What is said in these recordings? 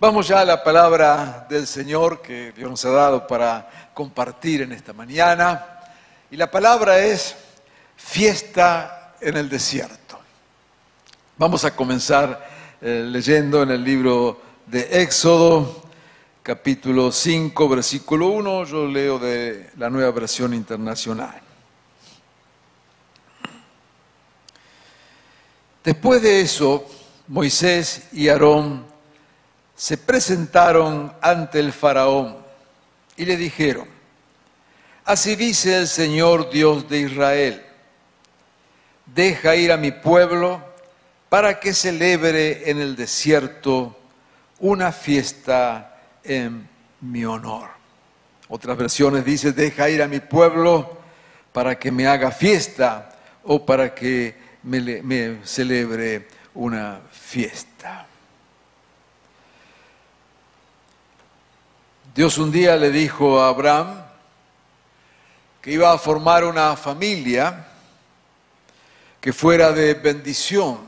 Vamos ya a la palabra del Señor que Dios nos ha dado para compartir en esta mañana. Y la palabra es fiesta en el desierto. Vamos a comenzar eh, leyendo en el libro de Éxodo, capítulo 5, versículo 1. Yo leo de la nueva versión internacional. Después de eso, Moisés y Aarón se presentaron ante el faraón y le dijeron, así dice el Señor Dios de Israel, deja ir a mi pueblo para que celebre en el desierto una fiesta en mi honor. Otras versiones dicen, deja ir a mi pueblo para que me haga fiesta o para que me, me celebre una fiesta. Dios un día le dijo a Abraham que iba a formar una familia que fuera de bendición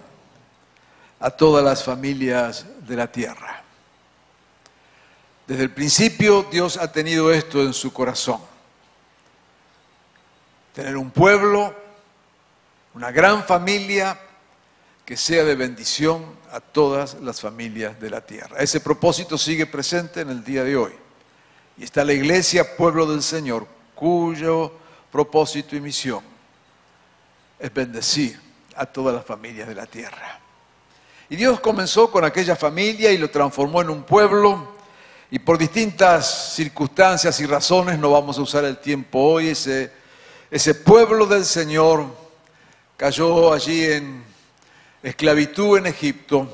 a todas las familias de la tierra. Desde el principio Dios ha tenido esto en su corazón. Tener un pueblo, una gran familia que sea de bendición a todas las familias de la tierra. Ese propósito sigue presente en el día de hoy. Y está la iglesia, pueblo del Señor, cuyo propósito y misión es bendecir a todas las familias de la tierra. Y Dios comenzó con aquella familia y lo transformó en un pueblo. Y por distintas circunstancias y razones, no vamos a usar el tiempo hoy, ese, ese pueblo del Señor cayó allí en esclavitud en Egipto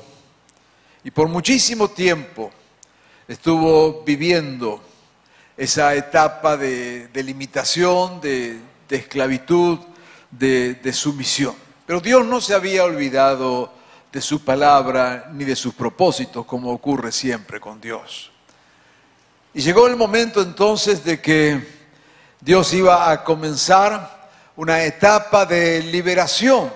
y por muchísimo tiempo estuvo viviendo esa etapa de, limitación, de, esclavitud, de, sumisión. Pero Dios no se había olvidado de su palabra ni de sus propósitos, como ocurre siempre con Dios. Y llegó el momento entonces de que Dios iba a comenzar una etapa de liberación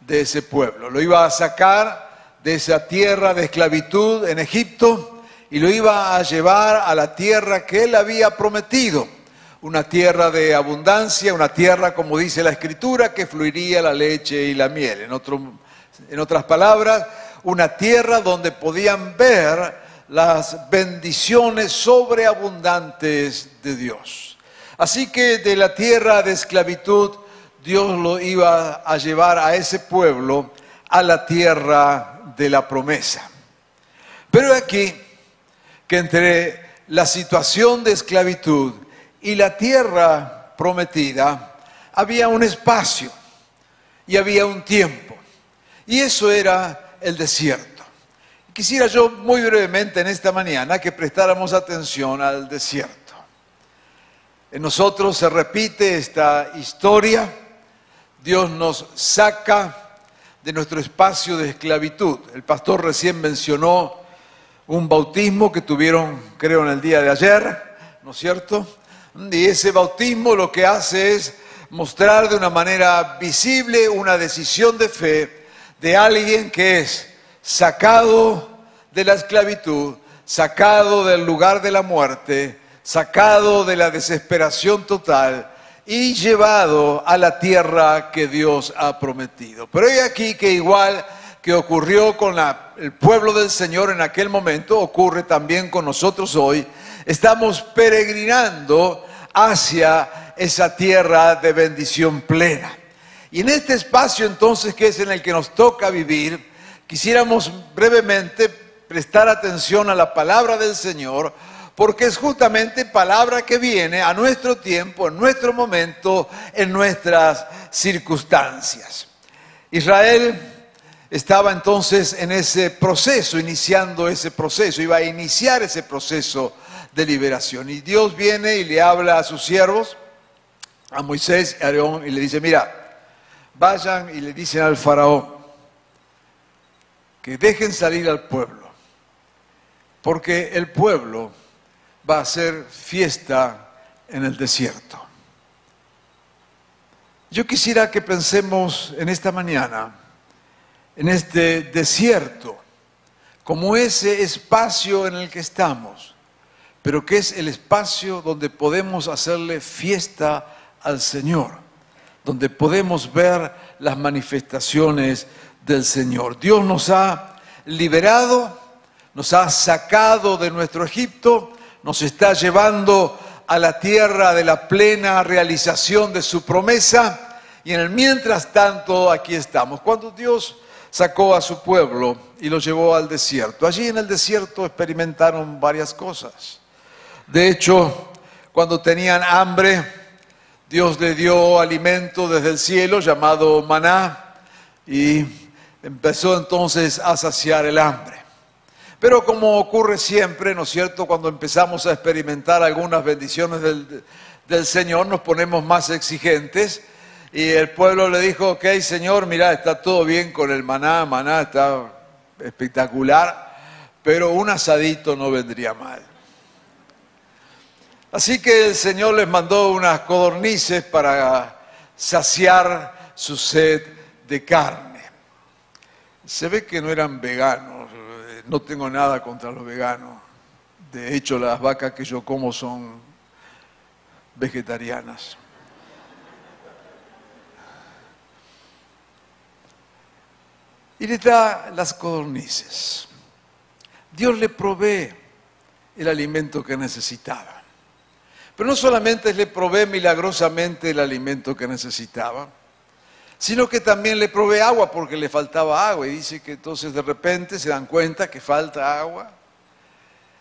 de ese pueblo. Lo iba a sacar de esa tierra de esclavitud en Egipto y lo iba a llevar a la tierra que él había prometido, una tierra de abundancia, una tierra, como dice la escritura, que fluiría la leche y la miel. En, otras palabras, una tierra donde podían ver las bendiciones sobreabundantes de Dios. Así que de la tierra de esclavitud, Dios lo iba a llevar a ese pueblo a la tierra de la promesa. Pero aquí que entre la situación de esclavitud y la tierra prometida había un espacio y había un tiempo. Y eso era el desierto. Quisiera yo muy brevemente en esta mañana que prestáramos atención al desierto. En nosotros se repite esta historia. Dios nos saca de nuestro espacio de esclavitud. El pastor recién mencionó un bautismo que tuvieron, creo, en el día de ayer, ¿no es cierto? Y ese bautismo lo que hace es mostrar de una manera visible una decisión de fe de alguien que es sacado de la esclavitud, sacado del lugar de la muerte, sacado de la desesperación total y llevado a la tierra que Dios ha prometido. Pero hay aquí que igual que ocurrió con el pueblo del Señor en aquel momento, ocurre también con nosotros hoy. Estamos peregrinando hacia esa tierra de bendición plena. Y en este espacio entonces, que es en el que nos toca vivir, quisiéramos brevemente prestar atención a la palabra del Señor, porque es justamente palabra que viene a nuestro tiempo, en nuestro momento, en nuestras circunstancias. Israel estaba entonces en ese proceso, iniciando ese proceso, iba a iniciar ese proceso de liberación. Y Dios viene y le habla a sus siervos, a Moisés y a Aarón, y le dice, mira, vayan y le dicen al faraón que dejen salir al pueblo, porque el pueblo va a hacer fiesta en el desierto. Yo quisiera que pensemos en esta mañana, en este desierto como ese espacio en el que estamos, pero que es el espacio donde podemos hacerle fiesta al Señor, donde podemos ver las manifestaciones del Señor. Dios nos ha liberado, nos ha sacado de nuestro Egipto, nos está llevando a la tierra de la plena realización de su promesa y en el mientras tanto aquí estamos. Cuando Dios sacó a su pueblo y lo llevó al desierto, allí en el desierto experimentaron varias cosas. De hecho, cuando tenían hambre, Dios le dio alimento desde el cielo llamado maná y empezó entonces a saciar el hambre. Pero como ocurre siempre, ¿no es cierto? Cuando empezamos a experimentar algunas bendiciones del, Señor, nos ponemos más exigentes. Y el pueblo le dijo, ok, Señor, mira, está todo bien con el maná, maná está espectacular, pero un asadito no vendría mal. Así que el Señor les mandó unas codornices para saciar su sed de carne. Se ve que no eran veganos, no tengo nada contra los veganos. De hecho, las vacas que yo como son vegetarianas. Y le da las codornices. Dios le provee el alimento que necesitaba. Pero no solamente le provee milagrosamente el alimento que necesitaba, sino que también le provee agua porque le faltaba agua. Y dice que entonces de repente se dan cuenta que falta agua.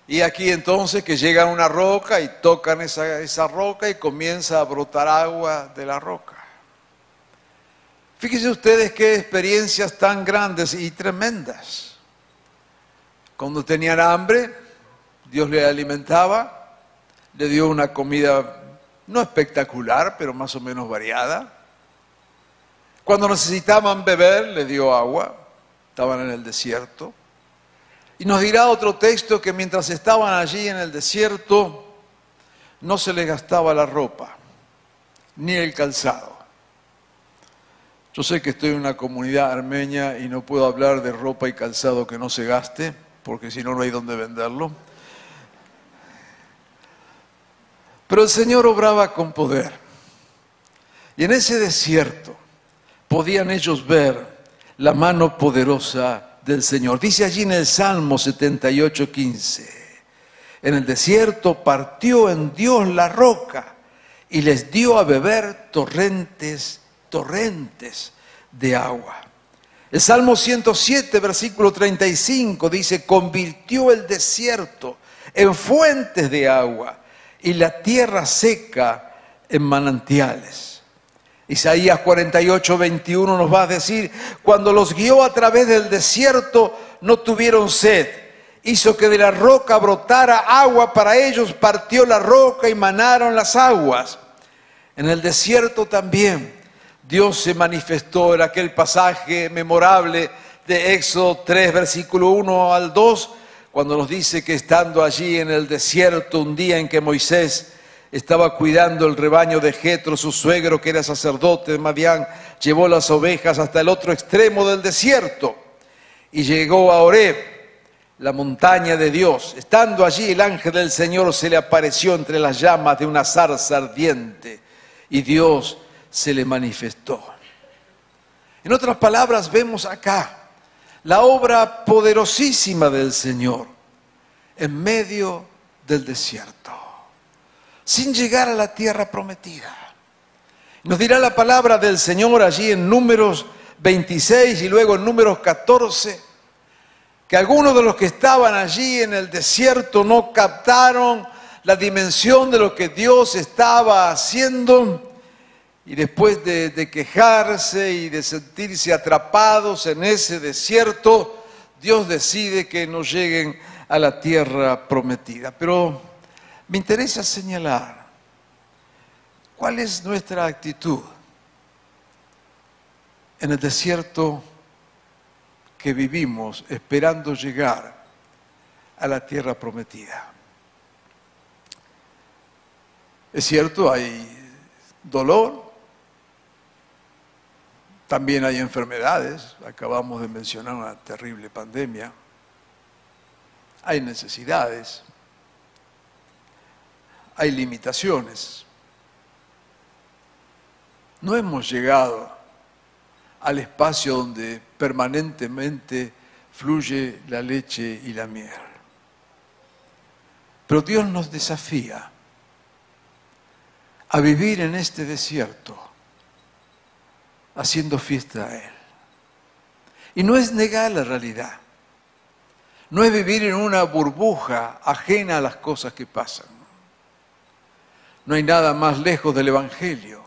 Y aquí entonces que llegan a una roca y tocan esa, esa roca y comienza a brotar agua de la roca. Fíjense ustedes qué experiencias tan grandes y tremendas. Cuando tenían hambre, Dios le alimentaba, le dio una comida no espectacular, pero más o menos variada. Cuando necesitaban beber, le dio agua, estaban en el desierto. Y nos dirá otro texto que mientras estaban allí en el desierto, no se les gastaba la ropa, ni el calzado. Yo sé que estoy en una comunidad armenia y no puedo hablar de ropa y calzado que no se gaste, porque si no, no hay dónde venderlo. Pero el Señor obraba con poder. Y en ese desierto, podían ellos ver la mano poderosa del Señor. Dice allí en el Salmo 78, 15, en el desierto partió en Dios la roca y les dio a beber torrentes, torrentes de agua. El Salmo 107, versículo 35 dice, convirtió el desierto en fuentes de agua y la tierra seca en manantiales. Isaías 48, 21 nos va a decir, cuando los guió a través del desierto no tuvieron sed, hizo que de la roca brotara agua para ellos, partió la roca y manaron las aguas. En el desierto también Dios se manifestó en aquel pasaje memorable de Éxodo 3, versículo 1 al 2, cuando nos dice que estando allí en el desierto un día en que Moisés estaba cuidando el rebaño de Jetro, su suegro, que era sacerdote de Madián, llevó las ovejas hasta el otro extremo del desierto y llegó a Oreb, la montaña de Dios. Estando allí, el ángel del Señor se le apareció entre las llamas de una zarza ardiente y Dios se le manifestó. En otras palabras, vemos acá la obra poderosísima del Señor en medio del desierto sin llegar a la tierra prometida. Nos dirá la palabra del Señor allí en números 26 y luego en números 14, que algunos de los que estaban allí en el desierto no captaron la dimensión de lo que Dios estaba haciendo y después de, quejarse y de sentirse atrapados en ese desierto, Dios decide que no lleguen a la tierra prometida. Pero me interesa señalar cuál es nuestra actitud en el desierto que vivimos esperando llegar a la tierra prometida. Es cierto, hay dolor, también hay enfermedades, acabamos de mencionar una terrible pandemia, hay necesidades, hay limitaciones. No hemos llegado al espacio donde permanentemente fluye la leche y la miel. Pero Dios nos desafía a vivir en este desierto haciendo fiesta a Él. Y no es negar la realidad, no es vivir en una burbuja ajena a las cosas que pasan. No hay nada más lejos del Evangelio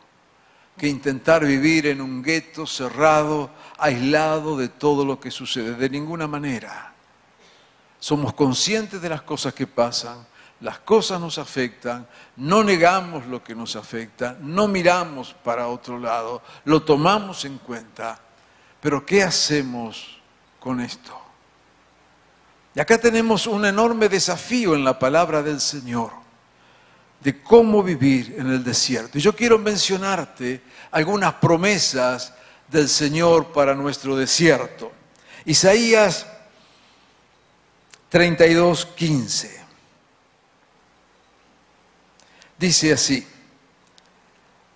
que intentar vivir en un gueto cerrado, aislado de todo lo que sucede. De ninguna manera. Somos conscientes de las cosas que pasan, las cosas nos afectan, no negamos lo que nos afecta, no miramos para otro lado, lo tomamos en cuenta. Pero ¿qué hacemos con esto? Y acá tenemos un enorme desafío en la palabra del Señor de cómo vivir en el desierto. Y yo quiero mencionarte algunas promesas del Señor para nuestro desierto. Isaías 32, 15. Dice así,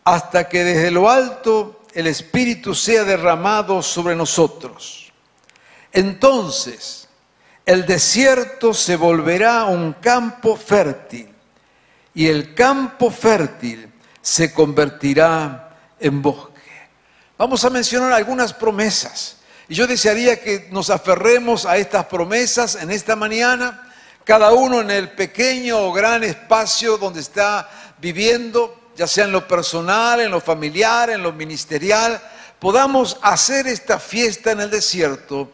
hasta que desde lo alto el Espíritu sea derramado sobre nosotros. Entonces el desierto se volverá un campo fértil y el campo fértil se convertirá en bosque. Vamos a mencionar algunas promesas. Y yo desearía que nos aferremos a estas promesas en esta mañana, cada uno en el pequeño o gran espacio donde está viviendo, ya sea en lo personal, en lo familiar, en lo ministerial, podamos hacer esta fiesta en el desierto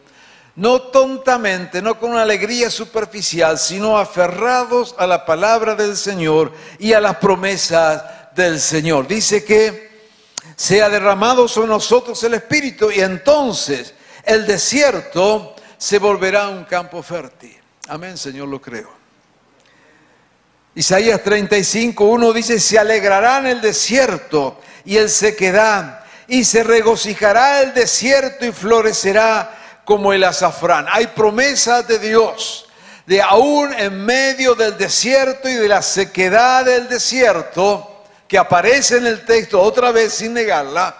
no tontamente, no con una alegría superficial, sino aferrados a la palabra del Señor y a las promesas del Señor. Dice que sea derramado sobre nosotros el Espíritu y entonces el desierto se volverá un campo fértil. Amén, Señor, lo creo. Isaías 35, 1 dice, se alegrará en el desierto y el sequedad, y se regocijará el desierto y florecerá como el azafrán. Hay promesas de Dios de aún en medio del desierto y de la sequedad del desierto, que aparece en el texto otra vez sin negarla,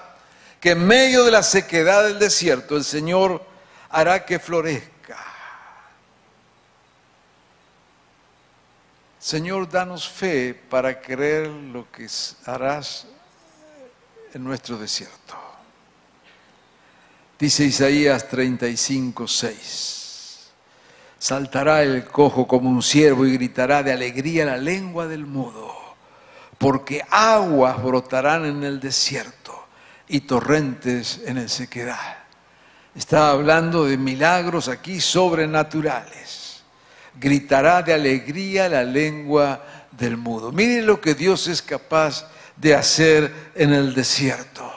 que en medio de la sequedad del desierto el Señor hará que florezca. Señor, danos fe para creer lo que harás en nuestro desierto. Dice Isaías 35, 6. Saltará el cojo como un ciervo y gritará de alegría la lengua del mudo, porque aguas brotarán en el desierto y torrentes en el sequedad. Está hablando de milagros aquí sobrenaturales. Gritará de alegría la lengua del mudo. Miren lo que Dios es capaz de hacer en el desierto.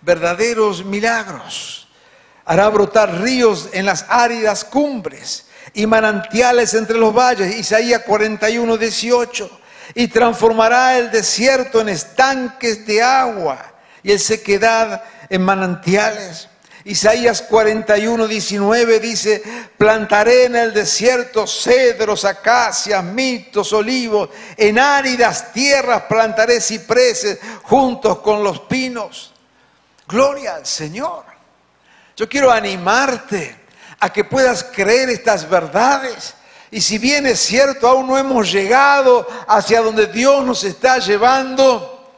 Verdaderos milagros hará brotar ríos en las áridas cumbres y manantiales entre los valles. Isaías 41, 18. Y transformará el desierto en estanques de agua y el sequedad en manantiales. Isaías 41, 19 dice, plantaré en el desierto cedros, acacias, mitos, olivos, en áridas tierras plantaré cipreses juntos con los pinos. Gloria al Señor. Yo quiero animarte a que puedas creer estas verdades. Y si bien es cierto, aún no hemos llegado hacia donde Dios nos está llevando,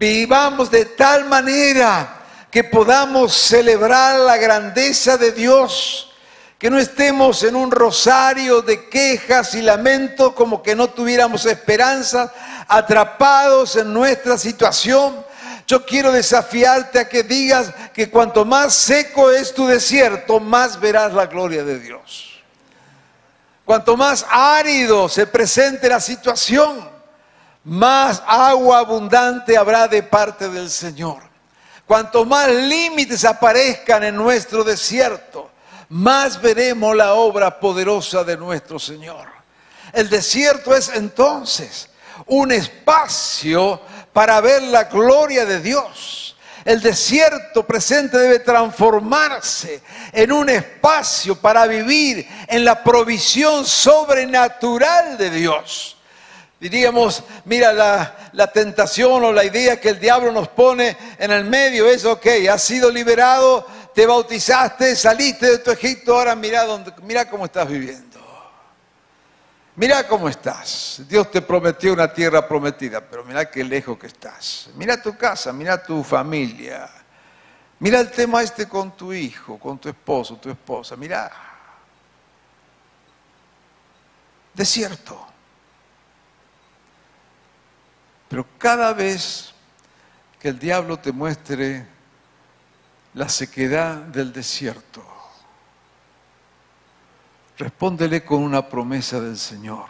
vivamos de tal manera que podamos celebrar la grandeza de Dios, que no estemos en un rosario de quejas y lamentos como que no tuviéramos esperanza, atrapados en nuestra situación, yo quiero desafiarte a que digas que cuanto más seco es tu desierto, más verás la gloria de Dios. Cuanto más árido se presente la situación, más agua abundante habrá de parte del Señor. Cuanto más límites aparezcan en nuestro desierto, más veremos la obra poderosa de nuestro Señor. El desierto es entonces un espacio para ver la gloria de Dios. El desierto presente debe transformarse en un espacio para vivir en la provisión sobrenatural de Dios. Diríamos, mira, la, tentación o la idea que el diablo nos pone en el medio es, ok, has sido liberado, te bautizaste, saliste de tu Egipto, ahora mira, dónde, mira cómo estás viviendo. Mira cómo estás. Dios te prometió una tierra prometida, pero mira qué lejos que estás. Mira tu casa, mira tu familia. Mira el tema este con tu hijo, con tu esposo, tu esposa. Mira. Desierto. Pero cada vez que el diablo te muestre la sequedad del desierto, respóndele con una promesa del Señor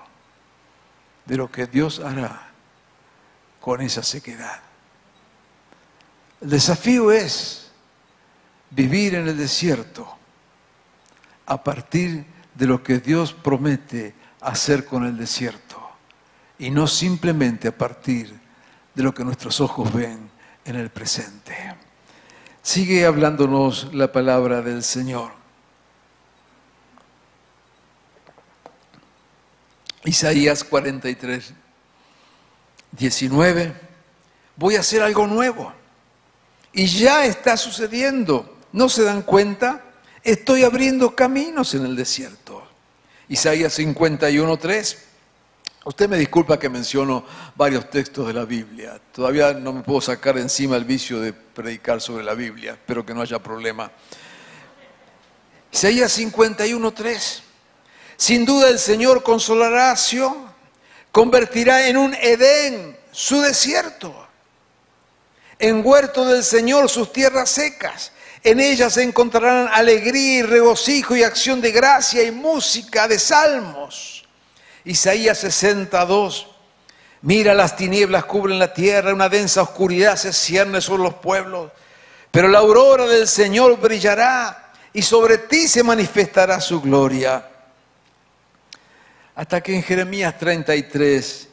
de lo que Dios hará con esa sequedad. El desafío es vivir en el desierto a partir de lo que Dios promete hacer con el desierto y no simplemente a partir de lo que nuestros ojos ven en el presente. Sigue hablándonos la palabra del Señor. Isaías 43, 19. Voy a hacer algo nuevo. Y ya está sucediendo. ¿No se dan cuenta? Estoy abriendo caminos en el desierto. Isaías 51, 3. Usted me disculpa que menciono varios textos de la Biblia. Todavía no me puedo sacar encima el vicio de predicar sobre la Biblia. Espero que no haya problema. Isaías 51.3. Sin duda el Señor consolará a Sion, convertirá en un Edén su desierto, en huerto del Señor sus tierras secas. En ellas se encontrarán alegría y regocijo y acción de gracia y música de salmos. Isaías 62. Mira, las tinieblas cubren la tierra, una densa oscuridad se cierne sobre los pueblos, pero la aurora del Señor brillará y sobre ti se manifestará su gloria. Hasta que en Jeremías 33,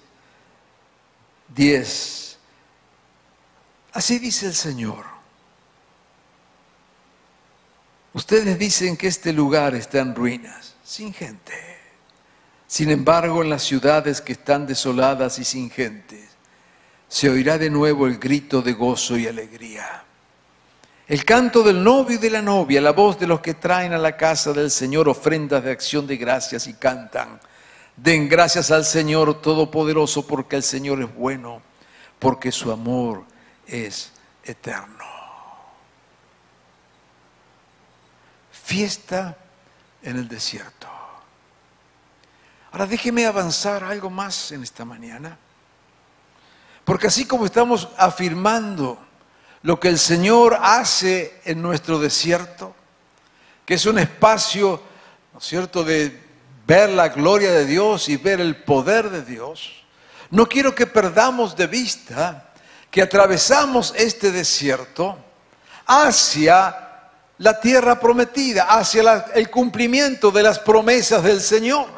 10, así dice el Señor. Ustedes dicen que este lugar está en ruinas, sin gente. Sin embargo, en las ciudades que están desoladas y sin gente, se oirá de nuevo el grito de gozo y alegría. El canto del novio y de la novia, la voz de los que traen a la casa del Señor ofrendas de acción de gracias y cantan. Den gracias al Señor Todopoderoso porque el Señor es bueno, porque su amor es eterno. Fiesta en el desierto. Ahora déjeme avanzar algo más en esta mañana. Porque así como estamos afirmando lo que el Señor hace en nuestro desierto, que es un espacio, ¿no es cierto?, de ver la gloria de Dios y ver el poder de Dios, no quiero que perdamos de vista que atravesamos este desierto hacia la tierra prometida, hacia el cumplimiento de las promesas del Señor.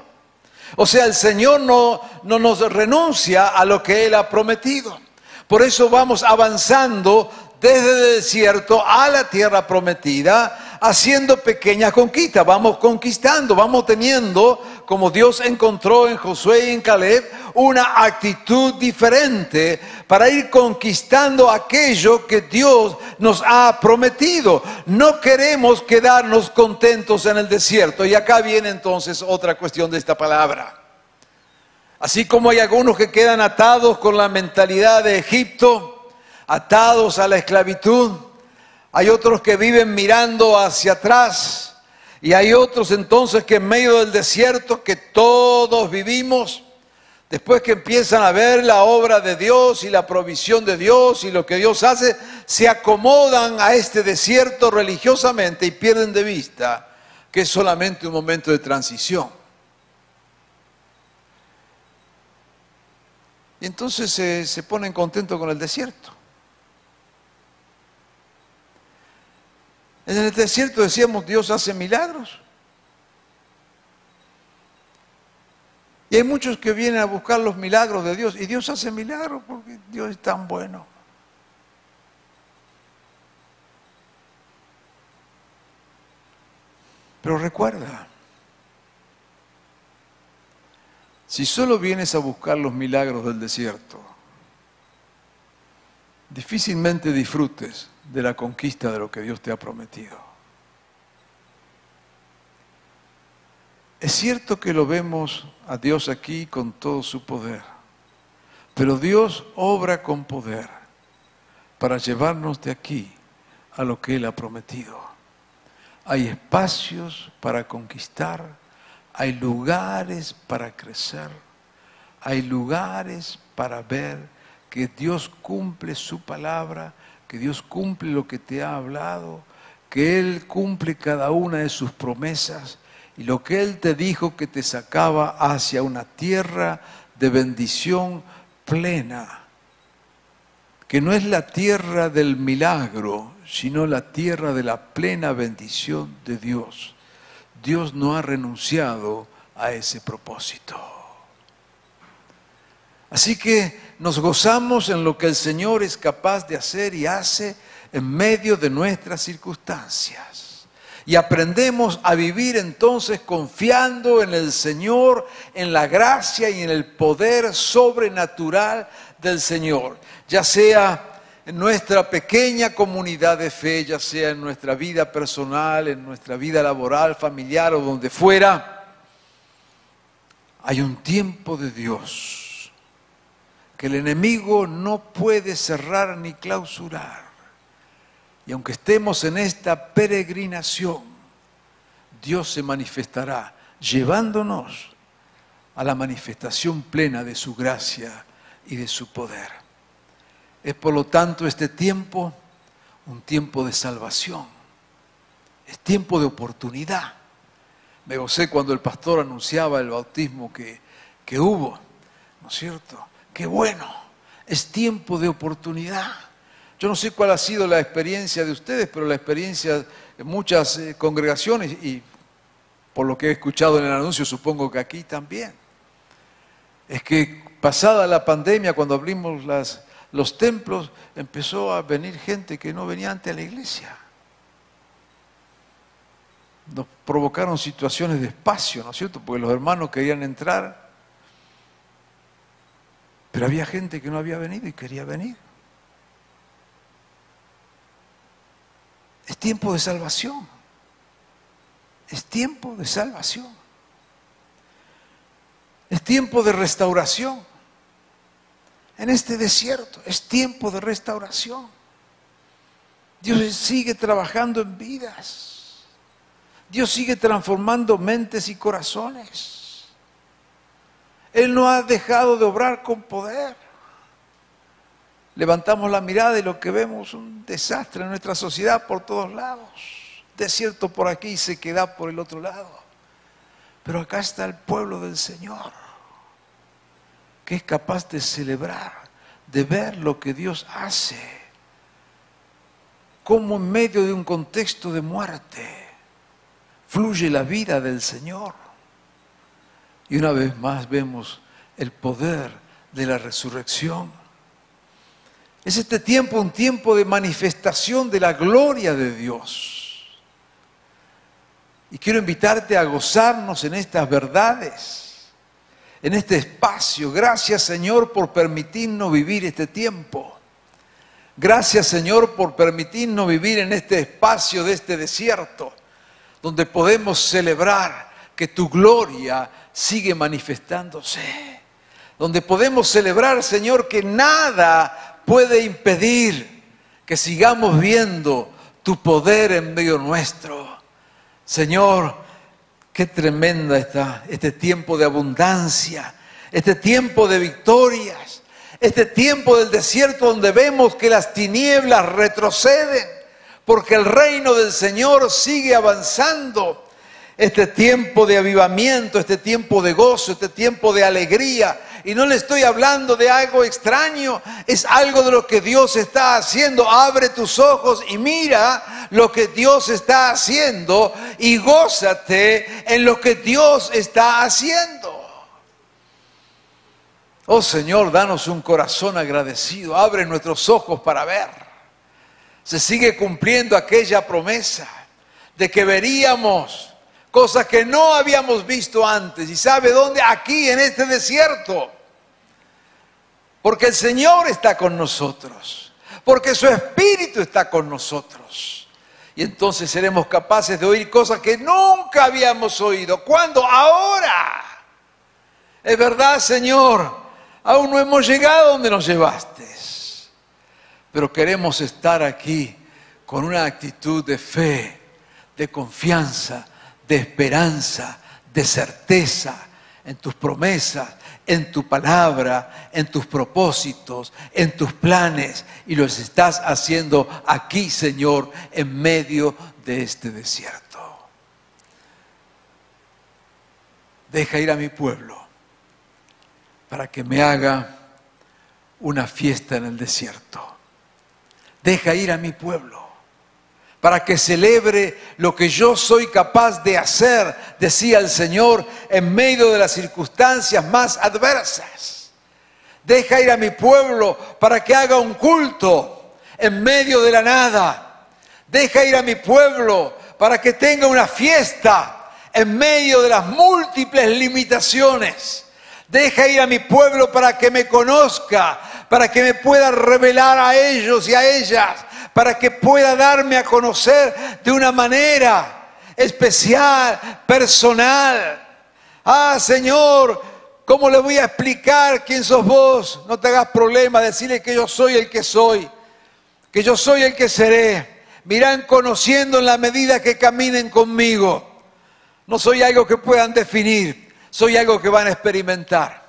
O sea, el Señor no, no nos renuncia a lo que Él ha prometido. Por eso vamos avanzando desde el desierto a la tierra prometida, haciendo pequeñas conquistas. Vamos conquistando, vamos teniendo, como Dios encontró en Josué y en Caleb, una actitud diferente para ir conquistando aquello que Dios nos ha prometido. No queremos quedarnos contentos en el desierto. Y acá viene entonces otra cuestión de esta palabra. Así como hay algunos que quedan atados con la mentalidad de Egipto, atados a la esclavitud, hay otros que viven mirando hacia atrás y hay otros entonces que en medio del desierto que todos vivimos, después que empiezan a ver la obra de Dios y la provisión de Dios y lo que Dios hace, se acomodan a este desierto religiosamente y pierden de vista que es solamente un momento de transición. Y entonces se, se ponen contentos con el desierto. En el desierto decíamos, Dios hace milagros. Y hay muchos que vienen a buscar los milagros de Dios. Y Dios hace milagros porque Dios es tan bueno. Pero recuerda, si solo vienes a buscar los milagros del desierto, difícilmente disfrutes de la conquista de lo que Dios te ha prometido. Es cierto que lo vemos a Dios aquí con todo su poder, pero Dios obra con poder para llevarnos de aquí a lo que Él ha prometido. Hay espacios para conquistar, hay lugares para crecer, hay lugares para ver que Dios cumple su palabra, que Dios cumple lo que te ha hablado, que Él cumple cada una de sus promesas y lo que Él te dijo que te sacaba hacia una tierra de bendición plena, que no es la tierra del milagro, sino la tierra de la plena bendición de Dios. Dios no ha renunciado a ese propósito. Así que nos gozamos en lo que el Señor es capaz de hacer y hace en medio de nuestras circunstancias. Y aprendemos a vivir entonces confiando en el Señor, en la gracia y en el poder sobrenatural del Señor, ya sea en nuestra pequeña comunidad de fe, ya sea en nuestra vida personal, en nuestra vida laboral, familiar o donde fuera, hay un tiempo de Dios que el enemigo no puede cerrar ni clausurar. Y aunque estemos en esta peregrinación, Dios se manifestará llevándonos a la manifestación plena de su gracia y de su poder. Es por lo tanto este tiempo un tiempo de salvación, es tiempo de oportunidad. Me gocé cuando el pastor anunciaba el bautismo que, que hubo, ¿no es cierto? Qué bueno, es tiempo de oportunidad. Yo no sé cuál ha sido la experiencia de ustedes, pero la experiencia de muchas eh, congregaciones y por lo que he escuchado en el anuncio, supongo que aquí también, es que pasada la pandemia, cuando abrimos las, los templos, empezó a venir gente que no venía antes a la iglesia. Nos provocaron situaciones de espacio, ¿no es cierto? Porque los hermanos querían entrar, pero había gente que no había venido y quería venir. Es tiempo de salvación. Es tiempo de salvación. Es tiempo de restauración en este desierto. Es tiempo de restauración. Dios sigue trabajando en vidas. Dios sigue transformando mentes y corazones. Él no ha dejado de obrar con poder. Levantamos la mirada y lo que vemos es un desastre en nuestra sociedad por todos lados. Desierto por aquí y sequedad por el otro lado. Pero acá está el pueblo del Señor que es capaz de celebrar, de ver lo que Dios hace, como en medio de un contexto de muerte fluye la vida del Señor. Y una vez más vemos el poder de la resurrección. Es este tiempo un tiempo de manifestación de la gloria de Dios. Y quiero invitarte a gozarnos en estas verdades en este espacio. Gracias Señor por permitirnos vivir este tiempo. Gracias Señor por permitirnos vivir en este espacio de este desierto, donde podemos celebrar que tu gloria sigue manifestándose. Donde podemos celebrar, Señor, que nada puede impedir que sigamos viendo tu poder en medio nuestro. Señor, Qué tremenda está este tiempo de abundancia, este tiempo de victorias, este tiempo del desierto donde vemos que las tinieblas retroceden, porque el reino del Señor sigue avanzando. Este tiempo de avivamiento, este tiempo de gozo, este tiempo de alegría, y no le estoy hablando de algo extraño, es algo de lo que Dios está haciendo. Abre tus ojos y mira lo que Dios está haciendo y gózate en lo que Dios está haciendo. Oh Señor, danos un corazón agradecido, abre nuestros ojos para ver. Se sigue cumpliendo aquella promesa de que veríamos cosas que no habíamos visto antes. ¿Y sabe dónde? Aquí, en este desierto. Porque el Señor está con nosotros, porque su Espíritu está con nosotros. Y entonces seremos capaces de oír cosas que nunca habíamos oído. ¿Cuándo? Ahora. Es verdad, Señor, aún no hemos llegado donde nos llevaste. Pero queremos estar aquí con una actitud de fe, de confianza, de esperanza, de certeza en tus promesas, en tu palabra, en tus propósitos, en tus planes. Y los estás haciendo aquí, Señor, en medio de este desierto. Deja ir a mi pueblo para que me haga una fiesta en el desierto. Deja ir a mi pueblo para que celebre lo que yo soy capaz de hacer, decía el Señor, en medio de las circunstancias más adversas. Deja ir a mi pueblo para que haga un culto en medio de la nada. Deja ir a mi pueblo para que tenga una fiesta en medio de las múltiples limitaciones. Deja ir a mi pueblo para que me conozca, para que me pueda revelar a ellos y a ellas para que pueda darme a conocer de una manera especial, personal. Ah, Señor, ¿cómo le voy a explicar quién sos vos? No te hagas problema, decirle que yo soy el que soy, que yo soy el que seré. Mirán conociendo en la medida que caminen conmigo. No soy algo que puedan definir, soy algo que van a experimentar.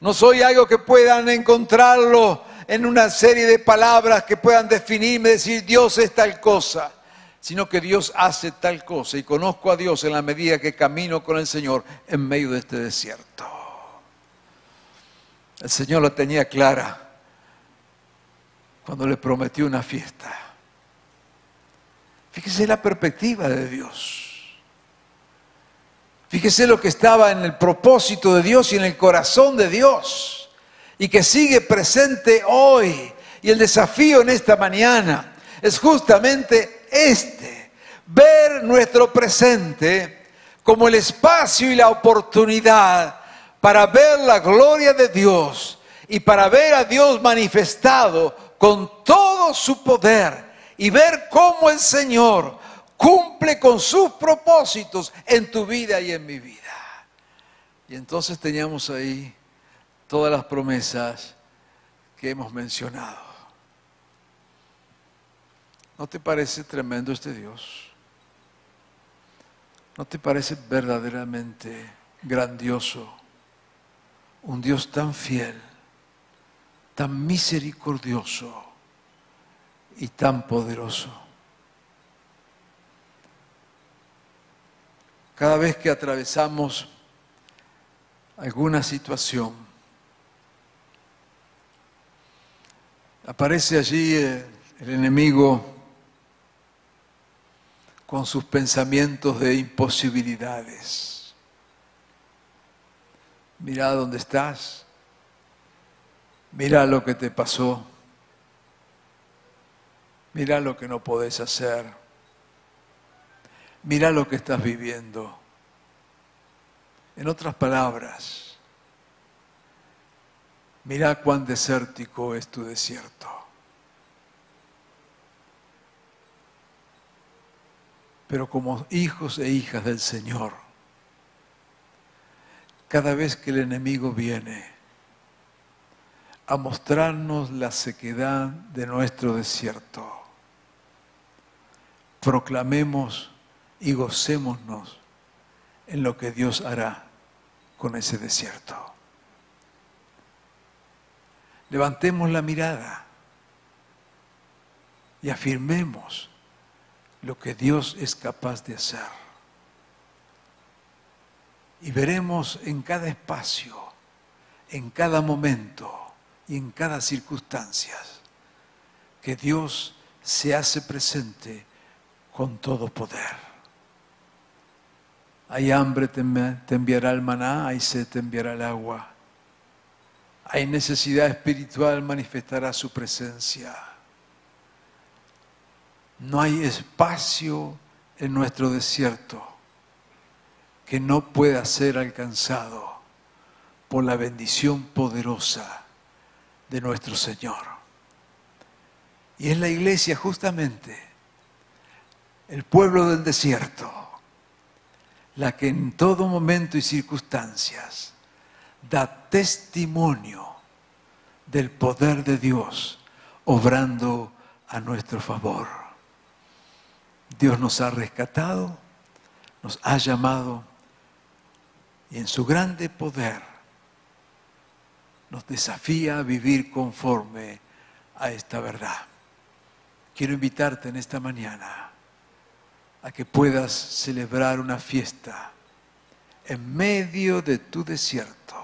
No soy algo que puedan encontrarlo en una serie de palabras que puedan definirme, decir Dios es tal cosa, sino que Dios hace tal cosa y conozco a Dios en la medida que camino con el Señor en medio de este desierto. El Señor lo tenía clara cuando le prometió una fiesta. Fíjese la perspectiva de Dios. Fíjese lo que estaba en el propósito de Dios y en el corazón de Dios y que sigue presente hoy. Y el desafío en esta mañana es justamente este, ver nuestro presente como el espacio y la oportunidad para ver la gloria de Dios y para ver a Dios manifestado con todo su poder y ver cómo el Señor cumple con sus propósitos en tu vida y en mi vida. Y entonces teníamos ahí todas las promesas que hemos mencionado. ¿No te parece tremendo este Dios? ¿No te parece verdaderamente grandioso un Dios tan fiel, tan misericordioso y tan poderoso? Cada vez que atravesamos alguna situación, Aparece allí el enemigo con sus pensamientos de imposibilidades. Mira dónde estás. Mira lo que te pasó. Mira lo que no podés hacer. Mira lo que estás viviendo. En otras palabras, Mira cuán desértico es tu desierto. Pero como hijos e hijas del Señor, cada vez que el enemigo viene a mostrarnos la sequedad de nuestro desierto, proclamemos y gocémonos en lo que Dios hará con ese desierto. Levantemos la mirada y afirmemos lo que Dios es capaz de hacer. Y veremos en cada espacio, en cada momento y en cada circunstancia que Dios se hace presente con todo poder. Hay hambre, te enviará el maná, hay sed, te enviará el agua hay necesidad espiritual, manifestará su presencia. No hay espacio en nuestro desierto que no pueda ser alcanzado por la bendición poderosa de nuestro Señor. Y es la iglesia justamente, el pueblo del desierto, la que en todo momento y circunstancias da testimonio del poder de Dios obrando a nuestro favor. Dios nos ha rescatado, nos ha llamado y en su grande poder nos desafía a vivir conforme a esta verdad. Quiero invitarte en esta mañana a que puedas celebrar una fiesta en medio de tu desierto,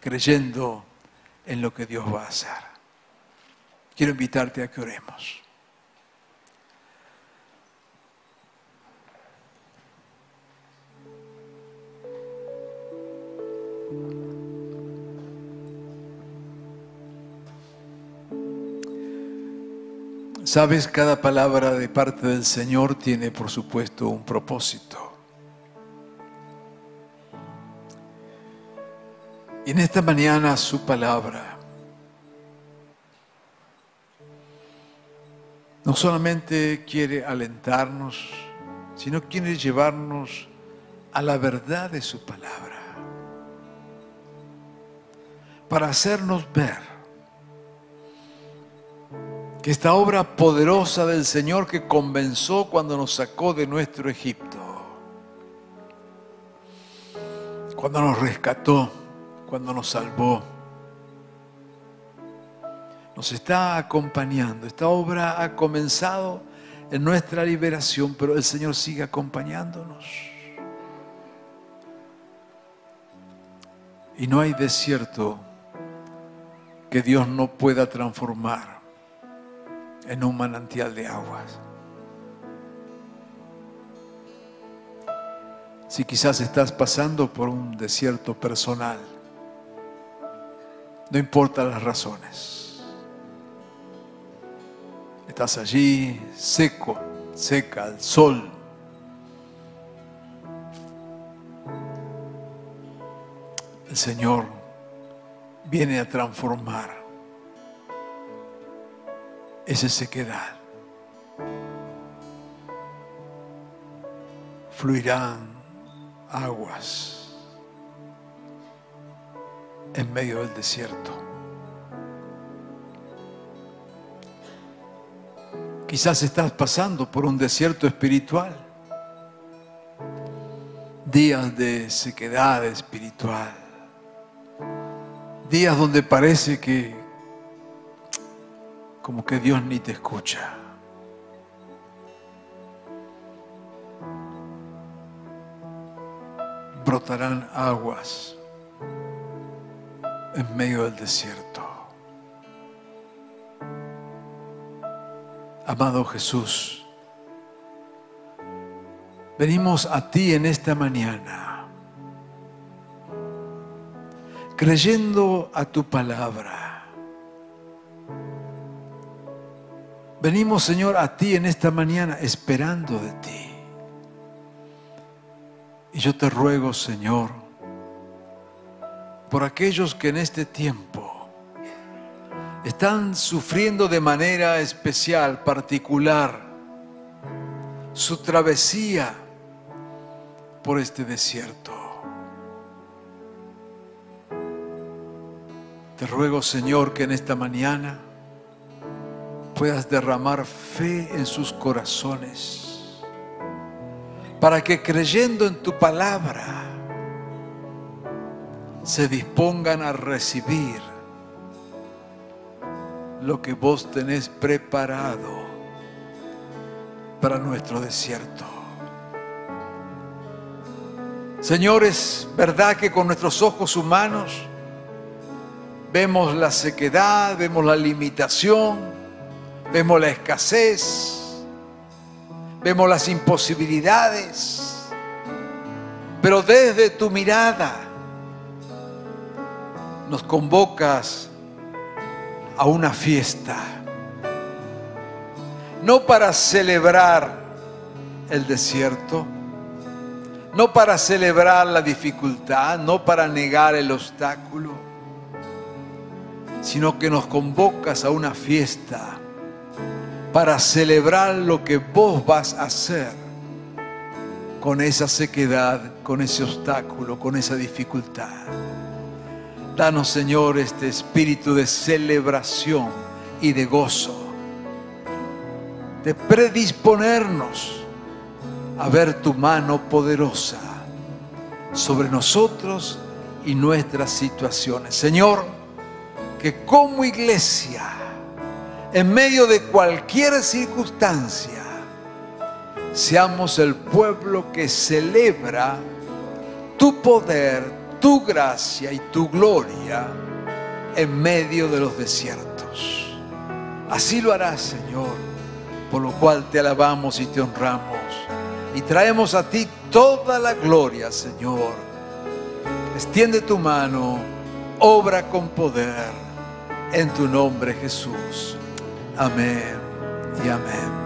creyendo en lo que Dios va a hacer. Quiero invitarte a que oremos. Sabes, cada palabra de parte del Señor tiene, por supuesto, un propósito. En esta mañana su palabra. No solamente quiere alentarnos, sino quiere llevarnos a la verdad de su palabra, para hacernos ver que esta obra poderosa del Señor que comenzó cuando nos sacó de nuestro Egipto, cuando nos rescató, cuando nos salvó, nos está acompañando. Esta obra ha comenzado en nuestra liberación, pero el Señor sigue acompañándonos. Y no hay desierto que Dios no pueda transformar en un manantial de aguas. Si quizás estás pasando por un desierto personal, no importa las razones. Estás allí seco, seca, al sol. El Señor viene a transformar esa sequedad. Fluirán aguas en medio del desierto. Quizás estás pasando por un desierto espiritual, días de sequedad espiritual, días donde parece que como que Dios ni te escucha. Brotarán aguas en medio del desierto. Amado Jesús, venimos a ti en esta mañana, creyendo a tu palabra Venimos, Señor, a ti en esta mañana esperando de ti. Y yo te ruego, Señor, por aquellos que en este tiempo están sufriendo de manera especial, particular, su travesía por este desierto. Te ruego, Señor, que en esta mañana puedas derramar fe en sus corazones, para que creyendo en tu palabra se dispongan a recibir lo que vos tenés preparado para nuestro desierto. Señores, verdad que con nuestros ojos humanos vemos la sequedad, vemos la limitación, vemos la escasez, vemos las imposibilidades, pero desde tu mirada nos convocas a una fiesta, no para celebrar el desierto, no para celebrar la dificultad, no para negar el obstáculo, sino que nos convocas a una fiesta para celebrar lo que vos vas a hacer con esa sequedad, con ese obstáculo, con esa dificultad. Danos, Señor, este espíritu de celebración y de gozo, de predisponernos a ver tu mano poderosa sobre nosotros y nuestras situaciones. Señor, que como iglesia, en medio de cualquier circunstancia, seamos el pueblo que celebra tu poder, tu gracia y tu gloria en medio de los desiertos. Así lo harás, Señor, por lo cual te alabamos y te honramos y traemos a ti toda la gloria, Señor. Extiende tu mano, obra con poder en tu nombre, Jesús. Amén y amén.